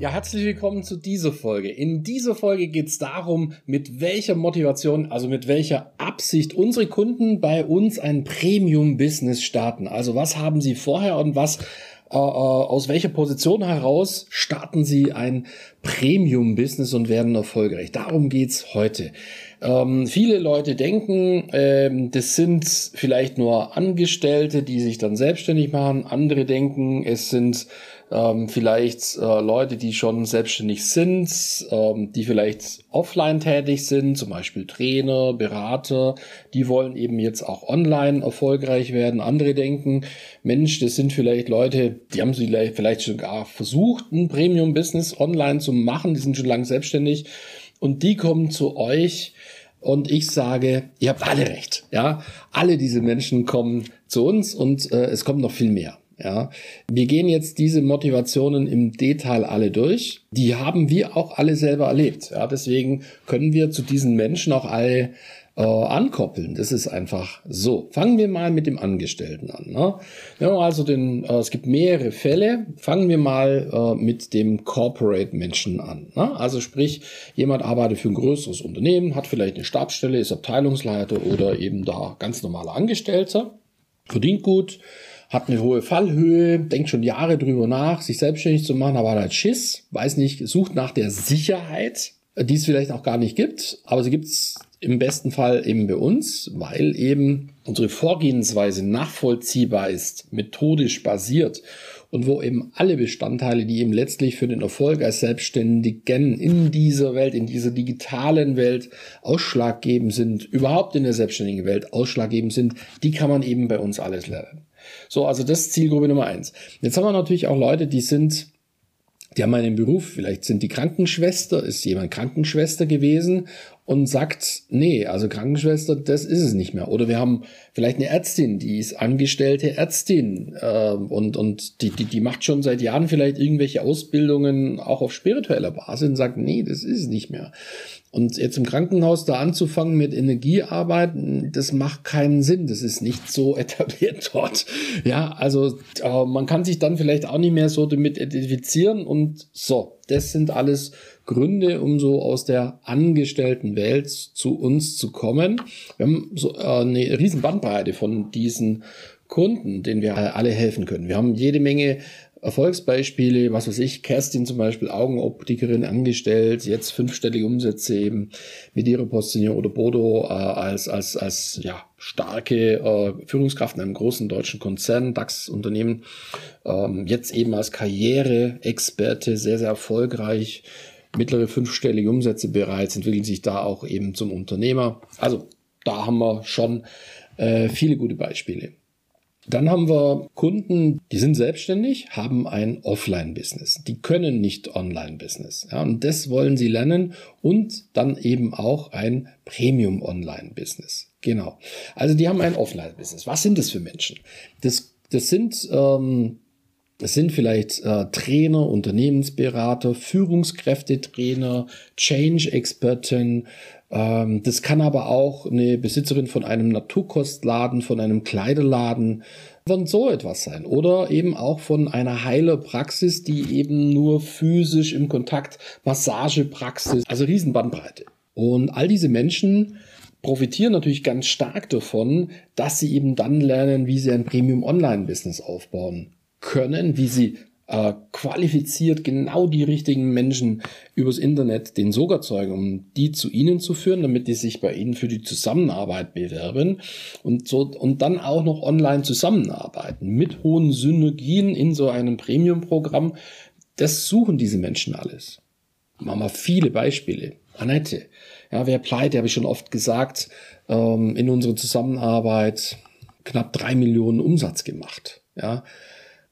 Ja, herzlich willkommen zu dieser Folge. In dieser Folge geht es darum, mit welcher Motivation, also mit welcher Absicht unsere Kunden bei uns ein Premium-Business starten. Also was haben sie vorher und was äh, äh aus welcher Position heraus starten sie ein Premium-Business und werden erfolgreich. Darum geht's heute. Ähm, viele Leute denken, ähm, das sind vielleicht nur Angestellte, die sich dann selbstständig machen. Andere denken, es sind ähm, vielleicht äh, Leute, die schon selbstständig sind, ähm, die vielleicht offline tätig sind, zum Beispiel Trainer, Berater, die wollen eben jetzt auch online erfolgreich werden. Andere denken, Mensch, das sind vielleicht Leute, die haben vielleicht, vielleicht schon gar versucht, ein Premium-Business online zu machen, die sind schon lange selbstständig und die kommen zu euch und ich sage, ihr habt alle recht. Ja, alle diese Menschen kommen zu uns und äh, es kommt noch viel mehr. Ja, wir gehen jetzt diese Motivationen im Detail alle durch. Die haben wir auch alle selber erlebt. Ja, deswegen können wir zu diesen Menschen auch alle äh, ankoppeln. Das ist einfach so. Fangen wir mal mit dem Angestellten an. Ne? Ja, also den, äh, es gibt mehrere Fälle. Fangen wir mal äh, mit dem Corporate-Menschen an. Ne? Also sprich, jemand arbeitet für ein größeres Unternehmen, hat vielleicht eine Stabsstelle, ist Abteilungsleiter oder eben da ganz normaler Angestellter, verdient gut hat eine hohe Fallhöhe, denkt schon Jahre drüber nach, sich selbstständig zu machen, aber hat halt Schiss, weiß nicht, sucht nach der Sicherheit, die es vielleicht auch gar nicht gibt, aber sie gibt es im besten Fall eben bei uns, weil eben unsere Vorgehensweise nachvollziehbar ist, methodisch basiert und wo eben alle Bestandteile, die eben letztlich für den Erfolg als Selbstständigen in dieser Welt, in dieser digitalen Welt ausschlaggebend sind, überhaupt in der selbstständigen Welt ausschlaggebend sind, die kann man eben bei uns alles lernen. So, also das ist Zielgruppe Nummer eins. Jetzt haben wir natürlich auch Leute, die sind, die haben einen Beruf, vielleicht sind die Krankenschwester, ist jemand Krankenschwester gewesen und sagt, nee, also Krankenschwester, das ist es nicht mehr. Oder wir haben vielleicht eine Ärztin, die ist angestellte Ärztin äh, und, und die, die, die macht schon seit Jahren vielleicht irgendwelche Ausbildungen auch auf spiritueller Basis und sagt, nee, das ist es nicht mehr. Und jetzt im Krankenhaus da anzufangen mit Energiearbeit, das macht keinen Sinn. Das ist nicht so etabliert dort. Ja, also äh, man kann sich dann vielleicht auch nicht mehr so damit identifizieren und so. Das sind alles Gründe, um so aus der angestellten Welt zu uns zu kommen. Wir haben so äh, eine riesen Bandbreite von diesen Kunden, denen wir alle helfen können. Wir haben jede Menge Erfolgsbeispiele, was weiß ich, Kerstin zum Beispiel, Augenoptikerin angestellt, jetzt fünfstellige Umsätze eben mit ihrer Position oder Bodo äh, als, als, als ja, starke äh, Führungskraft in einem großen deutschen Konzern, DAX-Unternehmen, ähm, jetzt eben als Karriere-Experte sehr, sehr erfolgreich, mittlere fünfstellige Umsätze bereits, entwickeln sich da auch eben zum Unternehmer. Also da haben wir schon äh, viele gute Beispiele. Dann haben wir Kunden, die sind selbstständig, haben ein Offline-Business. Die können nicht Online-Business. Ja, und das wollen sie lernen und dann eben auch ein Premium-Online-Business. Genau. Also die haben ein Offline-Business. Was sind das für Menschen? Das, das sind ähm, das sind vielleicht äh, Trainer, Unternehmensberater, Führungskräftetrainer, Change-Experten, ähm, das kann aber auch eine Besitzerin von einem Naturkostladen, von einem Kleiderladen, von so etwas sein. Oder eben auch von einer Heilerpraxis, die eben nur physisch im Kontakt, Massagepraxis, also Riesenbandbreite. Und all diese Menschen profitieren natürlich ganz stark davon, dass sie eben dann lernen, wie sie ein Premium-Online-Business aufbauen können, wie sie äh, qualifiziert genau die richtigen Menschen übers Internet den Sog erzeugen, um die zu ihnen zu führen, damit die sich bei ihnen für die Zusammenarbeit bewerben und so und dann auch noch online zusammenarbeiten mit hohen Synergien in so einem Premium-Programm. Das suchen diese Menschen alles. Machen wir viele Beispiele. Annette, ja, wer pleite, habe ich schon oft gesagt, ähm, in unserer Zusammenarbeit knapp drei Millionen Umsatz gemacht. Ja,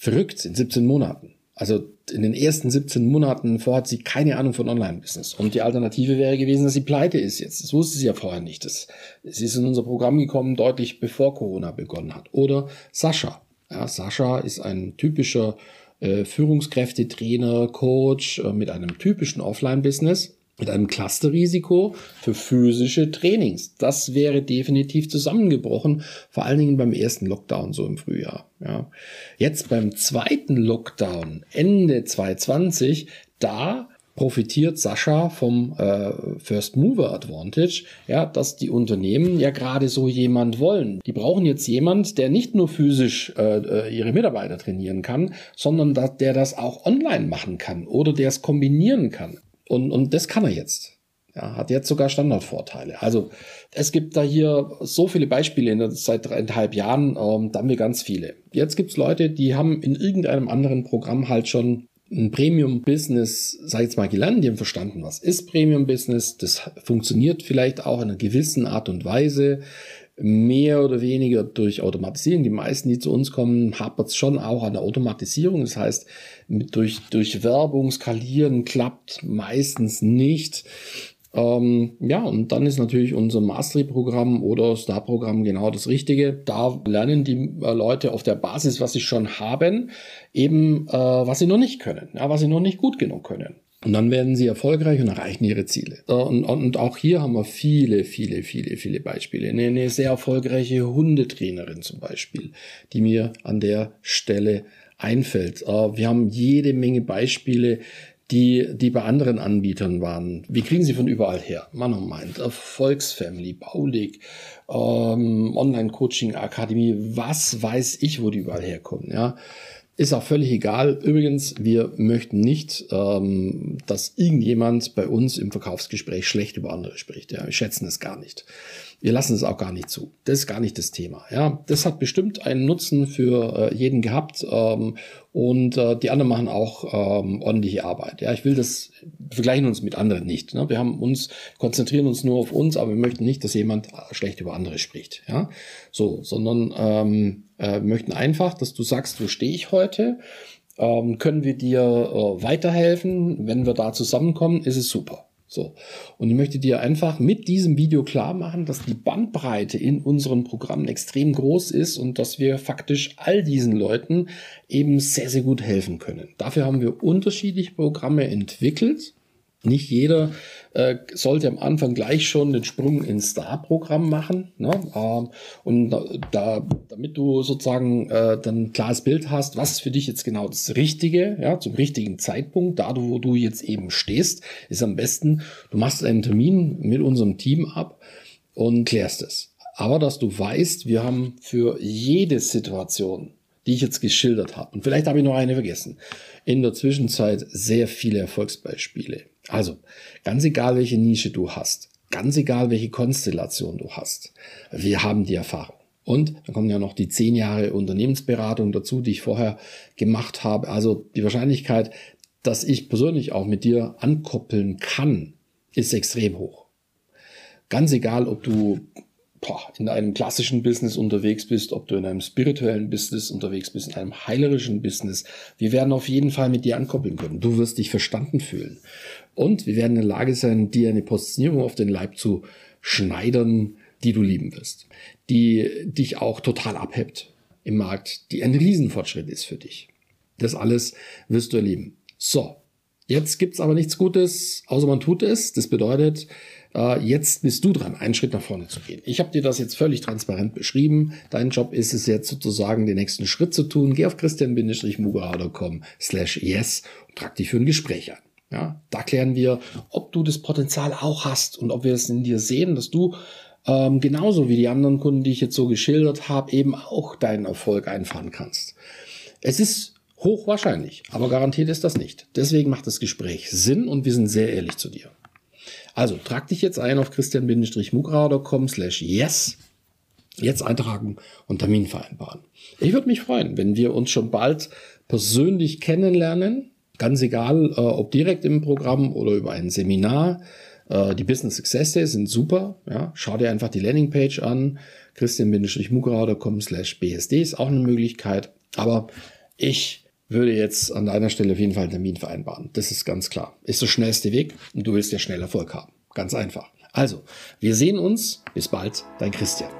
verrückt in 17 Monaten. Also in den ersten 17 Monaten vor hat sie keine Ahnung von Online-Business. Und die Alternative wäre gewesen, dass sie pleite ist jetzt. Das wusste sie ja vorher nicht. Das, sie ist in unser Programm gekommen, deutlich bevor Corona begonnen hat. Oder Sascha. Ja, Sascha ist ein typischer äh, Führungskräftetrainer, Coach äh, mit einem typischen Offline-Business mit einem Clusterrisiko für physische Trainings. Das wäre definitiv zusammengebrochen, vor allen Dingen beim ersten Lockdown so im Frühjahr. Ja. Jetzt beim zweiten Lockdown Ende 2020, da profitiert Sascha vom äh, First Mover Advantage, ja, dass die Unternehmen ja gerade so jemand wollen. Die brauchen jetzt jemand, der nicht nur physisch äh, äh ihre Mitarbeiter trainieren kann, sondern dass der das auch online machen kann oder der es kombinieren kann. Und, und das kann er jetzt. Ja, hat jetzt sogar Standardvorteile. Also es gibt da hier so viele Beispiele in der, seit dreieinhalb Jahren, ähm, da haben wir ganz viele. Jetzt gibt's Leute, die haben in irgendeinem anderen Programm halt schon ein Premium-Business, sag ich jetzt mal, gelernt, die haben verstanden, was ist Premium-Business, das funktioniert vielleicht auch in einer gewissen Art und Weise mehr oder weniger durch Automatisierung. Die meisten, die zu uns kommen, hapert es schon auch an der Automatisierung. Das heißt, mit, durch, durch Werbung skalieren klappt meistens nicht. Ähm, ja, und dann ist natürlich unser Mastery-Programm oder Star-Programm genau das Richtige. Da lernen die äh, Leute auf der Basis, was sie schon haben, eben äh, was sie noch nicht können, ja, was sie noch nicht gut genug können. Und dann werden sie erfolgreich und erreichen ihre Ziele. Und, und auch hier haben wir viele, viele, viele, viele Beispiele. Eine, eine sehr erfolgreiche Hundetrainerin zum Beispiel, die mir an der Stelle einfällt. Wir haben jede Menge Beispiele, die, die bei anderen Anbietern waren. Wir kriegen sie von überall her. Man und meint, Erfolgsfamily, Baulig, ähm, Online-Coaching, Akademie, was weiß ich, wo die überall herkommen, ja. Ist auch völlig egal. Übrigens, wir möchten nicht, ähm, dass irgendjemand bei uns im Verkaufsgespräch schlecht über andere spricht. Ja, wir schätzen es gar nicht. Wir lassen es auch gar nicht zu. Das ist gar nicht das Thema. Ja, das hat bestimmt einen Nutzen für äh, jeden gehabt ähm, und äh, die anderen machen auch ähm, ordentliche Arbeit. Ja, ich will das vergleichen uns mit anderen nicht. Ne? Wir haben uns konzentrieren uns nur auf uns, aber wir möchten nicht, dass jemand schlecht über andere spricht. Ja, so, sondern ähm, äh, möchten einfach, dass du sagst, wo stehe ich heute? Ähm, können wir dir äh, weiterhelfen? Wenn wir da zusammenkommen, ist es super. So. Und ich möchte dir einfach mit diesem Video klar machen, dass die Bandbreite in unseren Programmen extrem groß ist und dass wir faktisch all diesen Leuten eben sehr, sehr gut helfen können. Dafür haben wir unterschiedliche Programme entwickelt nicht jeder äh, sollte am Anfang gleich schon den Sprung ins Star-Programm machen. Ne? Ähm, und da, damit du sozusagen äh, dann ein klares Bild hast, was für dich jetzt genau das Richtige, ja, zum richtigen Zeitpunkt, da wo du jetzt eben stehst, ist am besten, du machst einen Termin mit unserem Team ab und klärst es. Aber dass du weißt, wir haben für jede Situation die ich jetzt geschildert habe. Und vielleicht habe ich noch eine vergessen. In der Zwischenzeit sehr viele Erfolgsbeispiele. Also, ganz egal, welche Nische du hast, ganz egal, welche Konstellation du hast, wir haben die Erfahrung. Und dann kommen ja noch die zehn Jahre Unternehmensberatung dazu, die ich vorher gemacht habe. Also die Wahrscheinlichkeit, dass ich persönlich auch mit dir ankoppeln kann, ist extrem hoch. Ganz egal, ob du boah, in einem klassischen Business unterwegs bist, ob du in einem spirituellen Business unterwegs bist, in einem heilerischen Business. Wir werden auf jeden Fall mit dir ankoppeln können. Du wirst dich verstanden fühlen. Und wir werden in der Lage sein, dir eine Positionierung auf den Leib zu schneidern, die du lieben wirst. Die dich auch total abhebt im Markt, die ein Riesenfortschritt ist für dich. Das alles wirst du erleben. So, jetzt gibt's aber nichts Gutes, außer man tut es. Das bedeutet, äh, jetzt bist du dran, einen Schritt nach vorne zu gehen. Ich habe dir das jetzt völlig transparent beschrieben. Dein Job ist es jetzt sozusagen, den nächsten Schritt zu tun. Geh auf christian-mugerau.com slash yes und trag dich für ein Gespräch ein. Ja, da klären wir, ob du das Potenzial auch hast und ob wir es in dir sehen, dass du ähm, genauso wie die anderen Kunden, die ich jetzt so geschildert habe, eben auch deinen Erfolg einfahren kannst. Es ist hochwahrscheinlich, aber garantiert ist das nicht. Deswegen macht das Gespräch Sinn und wir sind sehr ehrlich zu dir. Also trag dich jetzt ein auf christian-mugrauer.com slash yes. Jetzt eintragen und Termin vereinbaren. Ich würde mich freuen, wenn wir uns schon bald persönlich kennenlernen. Ganz egal, äh, ob direkt im Programm oder über ein Seminar. Äh, die Business Success Days sind super. Ja, schau dir einfach die Landingpage an. christian-mugrauer.com slash bsd ist auch eine Möglichkeit. Aber ich würde jetzt an deiner Stelle auf jeden Fall einen Termin vereinbaren. Das ist ganz klar. Ist der schnellste Weg und du willst ja schnell Erfolg haben. Ganz einfach. Also, wir sehen uns. Bis bald, dein Christian.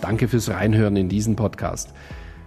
Danke fürs Reinhören in diesen Podcast.